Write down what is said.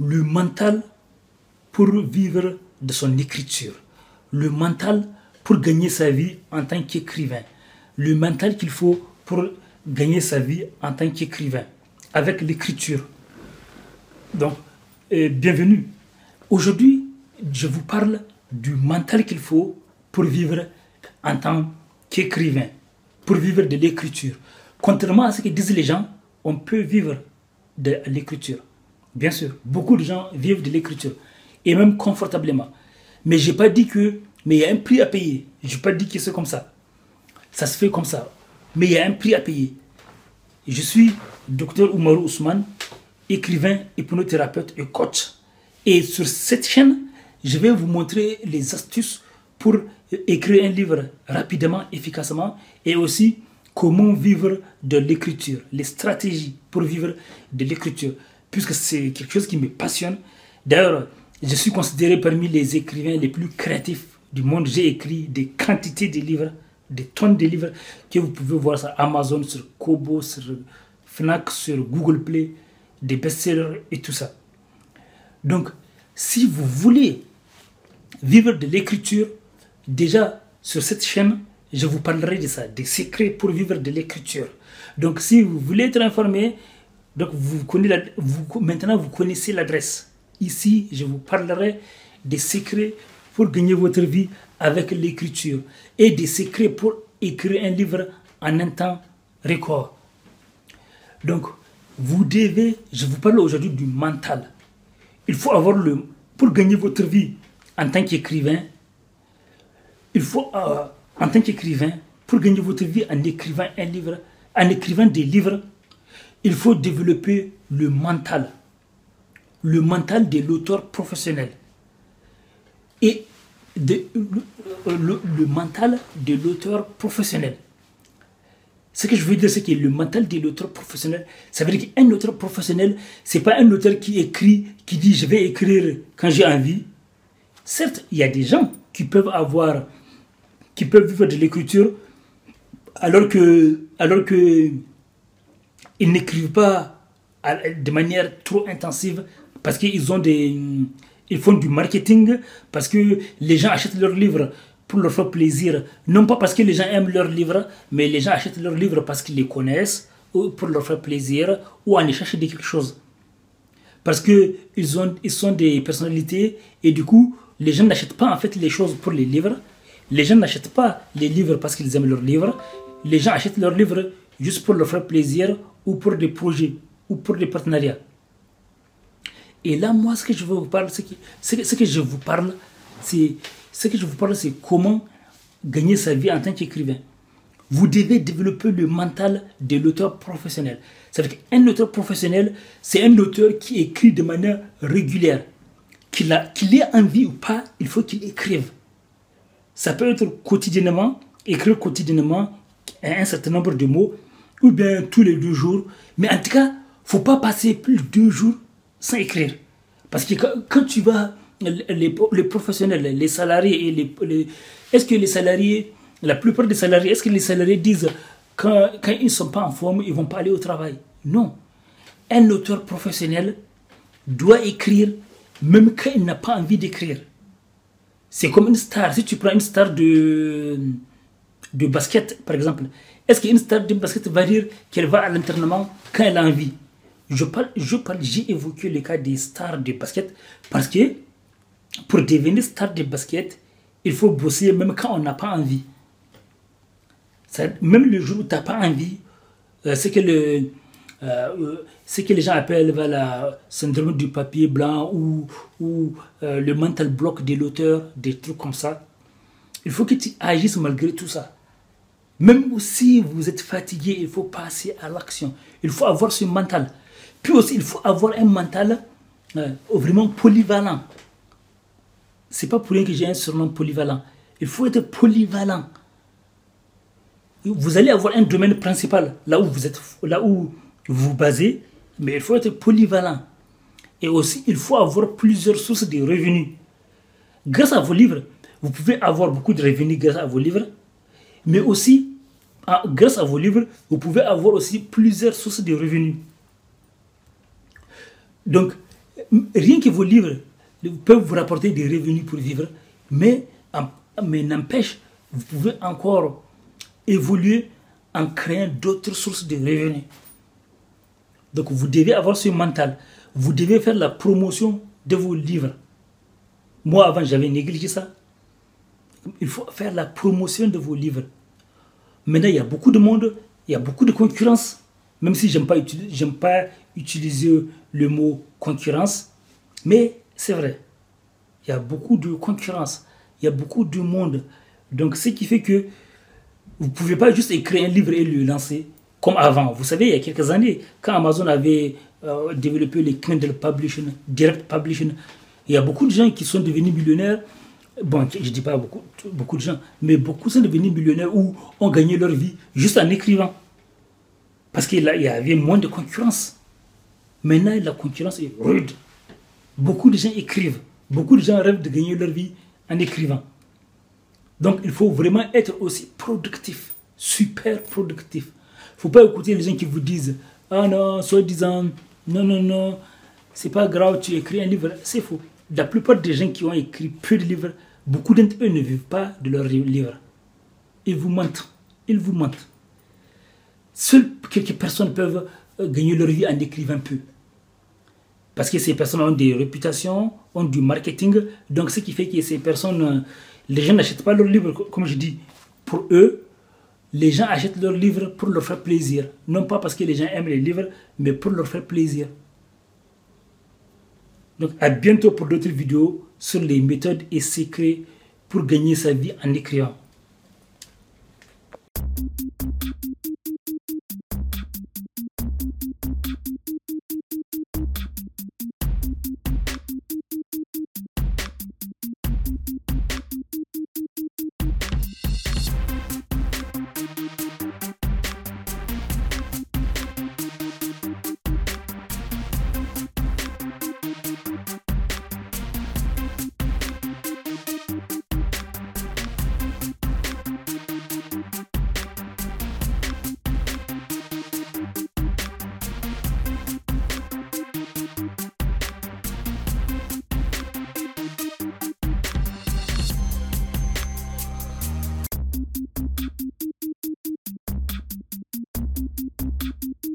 le mental pour vivre de son écriture, le mental pour gagner sa vie en tant qu'écrivain, le mental qu'il faut pour gagner sa vie en tant qu'écrivain, avec l'écriture. Donc, bienvenue. Aujourd'hui, je vous parle du mental qu'il faut pour vivre en tant qu'écrivain, pour vivre de l'écriture. Contrairement à ce que disent les gens, on peut vivre de l'écriture. Bien sûr, beaucoup de gens vivent de l'écriture, et même confortablement. Mais je n'ai pas dit que, mais il y a un prix à payer. Je n'ai pas dit que c'est comme ça. Ça se fait comme ça. Mais il y a un prix à payer. Je suis docteur Oumarou Ousmane, écrivain, hypnothérapeute et coach. Et sur cette chaîne, je vais vous montrer les astuces pour écrire un livre rapidement, efficacement et aussi comment vivre de l'écriture, les stratégies pour vivre de l'écriture, puisque c'est quelque chose qui me passionne. D'ailleurs, je suis considéré parmi les écrivains les plus créatifs du monde. J'ai écrit des quantités de livres, des tonnes de livres que vous pouvez voir sur Amazon, sur Kobo, sur Fnac, sur Google Play, des best-sellers et tout ça. Donc, si vous voulez vivre de l'écriture, déjà sur cette chaîne, je vous parlerai de ça, des secrets pour vivre de l'écriture. Donc, si vous voulez être informé, donc vous connaissez vous, maintenant vous connaissez l'adresse. Ici, je vous parlerai des secrets pour gagner votre vie avec l'écriture et des secrets pour écrire un livre en un temps record. Donc, vous devez, je vous parle aujourd'hui du mental. Il faut avoir le, pour gagner votre vie en tant qu'écrivain, il faut, euh, en tant qu'écrivain, pour gagner votre vie en écrivant un livre, en écrivant des livres, il faut développer le mental. Le mental de l'auteur professionnel. Et le mental de l'auteur professionnel. Ce que je veux dire, c'est que le mental de l'auteur professionnel, ça veut dire qu'un auteur professionnel, c'est pas un auteur qui écrit, qui dit je vais écrire quand j'ai envie. Certes, il y a des gens qui peuvent avoir, qui peuvent vivre de l'écriture, alors que, alors que ils n'écrivent pas de manière trop intensive parce qu'ils ont des, ils font du marketing parce que les gens achètent leurs livres pour leur faire plaisir. Non pas parce que les gens aiment leurs livres, mais les gens achètent leurs livres parce qu'ils les connaissent, ou pour leur faire plaisir, ou en échange de quelque chose. Parce qu'ils ils sont des personnalités, et du coup, les gens n'achètent pas en fait les choses pour les livres. Les gens n'achètent pas les livres parce qu'ils aiment leurs livres. Les gens achètent leurs livres juste pour leur faire plaisir, ou pour des projets, ou pour des partenariats. Et là, moi, ce que je veux vous parler, c'est que, ce que je vous parle, c'est ce que je vous parle, c'est comment gagner sa vie en tant qu'écrivain. Vous devez développer le mental de l'auteur professionnel. Ça veut dire qu'un auteur professionnel, c'est un auteur qui écrit de manière régulière. Qu'il ait envie ou pas, il faut qu'il écrive. Ça peut être quotidiennement, écrire quotidiennement un certain nombre de mots, ou bien tous les deux jours. Mais en tout cas, faut pas passer plus de deux jours sans écrire. Parce que quand tu vas les, professionnels, les salariés et les, est-ce que les salariés, la plupart des salariés, est-ce que les salariés disent quand, quand ils ne sont pas en forme, ils vont pas aller au travail? Non. Un auteur professionnel doit écrire même quand il n'a pas envie d'écrire. C'est comme une star. Si tu prends une star de, de basket, par exemple, est-ce qu'une star de basket va dire qu'elle va à l'entraînement quand elle a envie? Je parle, je parle, j'ai évoqué le cas des stars de basket parce que pour devenir star de basket, il faut bosser même quand on n'a pas envie. même le jour où tu n'as pas envie, euh, que le, euh, ce que les gens appellent le syndrome du papier blanc ou, ou euh, le mental block de l'auteur, des trucs comme ça. Il faut que tu agisses malgré tout ça. Même si vous êtes fatigué, il faut passer à l'action. Il faut avoir ce mental. Puis aussi, il faut avoir un mental vraiment polyvalent c'est pas pour rien que j'ai un surnom polyvalent. Il faut être polyvalent. Vous allez avoir un domaine principal, là où vous êtes, là où vous vous basez, mais il faut être polyvalent. Et aussi, il faut avoir plusieurs sources de revenus. Grâce à vos livres, vous pouvez avoir beaucoup de revenus grâce à vos livres, mais aussi, ah, grâce à vos livres, vous pouvez avoir aussi plusieurs sources de revenus. Donc, rien que vos livres peuvent vous rapporter des revenus pour vivre, mais, mais n'empêche, vous pouvez encore évoluer en créant d'autres sources de revenus. Donc vous devez avoir ce mental. Vous devez faire la promotion de vos livres. Moi, avant, j'avais négligé ça. Il faut faire la promotion de vos livres. Maintenant, il y a beaucoup de monde, il y a beaucoup de concurrence. Même si je n'aime pas, pas utiliser le mot concurrence, mais c'est vrai. Il y a beaucoup de concurrence, il y a beaucoup de monde. Donc, ce qui fait que vous pouvez pas juste écrire un livre et le lancer comme avant. Vous savez, il y a quelques années, quand Amazon avait euh, développé les Kindle Publishing, Direct Publishing, il y a beaucoup de gens qui sont devenus millionnaires. Bon, je ne dis pas beaucoup, beaucoup de gens, mais beaucoup sont devenus millionnaires ou ont gagné leur vie juste en écrivant. Parce qu'il y avait moins de concurrence. Maintenant, la concurrence est rude. Beaucoup de gens écrivent. Beaucoup de gens rêvent de gagner leur vie en écrivant. Donc, il faut vraiment être aussi productif, super productif. Il ne faut pas écouter les gens qui vous disent Ah non, soi-disant, non, non, non, c'est pas grave, tu écris un livre. C'est faux. La plupart des gens qui ont écrit peu de livres, beaucoup d'entre eux ne vivent pas de leurs livres. Ils vous mentent. Ils vous mentent. Seules quelques personnes peuvent euh, gagner leur vie en écrivant peu. Parce que ces personnes ont des réputations, ont du marketing. Donc, ce qui fait que ces personnes, euh, les gens n'achètent pas leurs livres, comme je dis, pour eux. Les gens achètent leurs livres pour leur faire plaisir. Non pas parce que les gens aiment les livres, mais pour leur faire plaisir. Donc, à bientôt pour d'autres vidéos sur les méthodes et secrets pour gagner sa vie en écrivant. you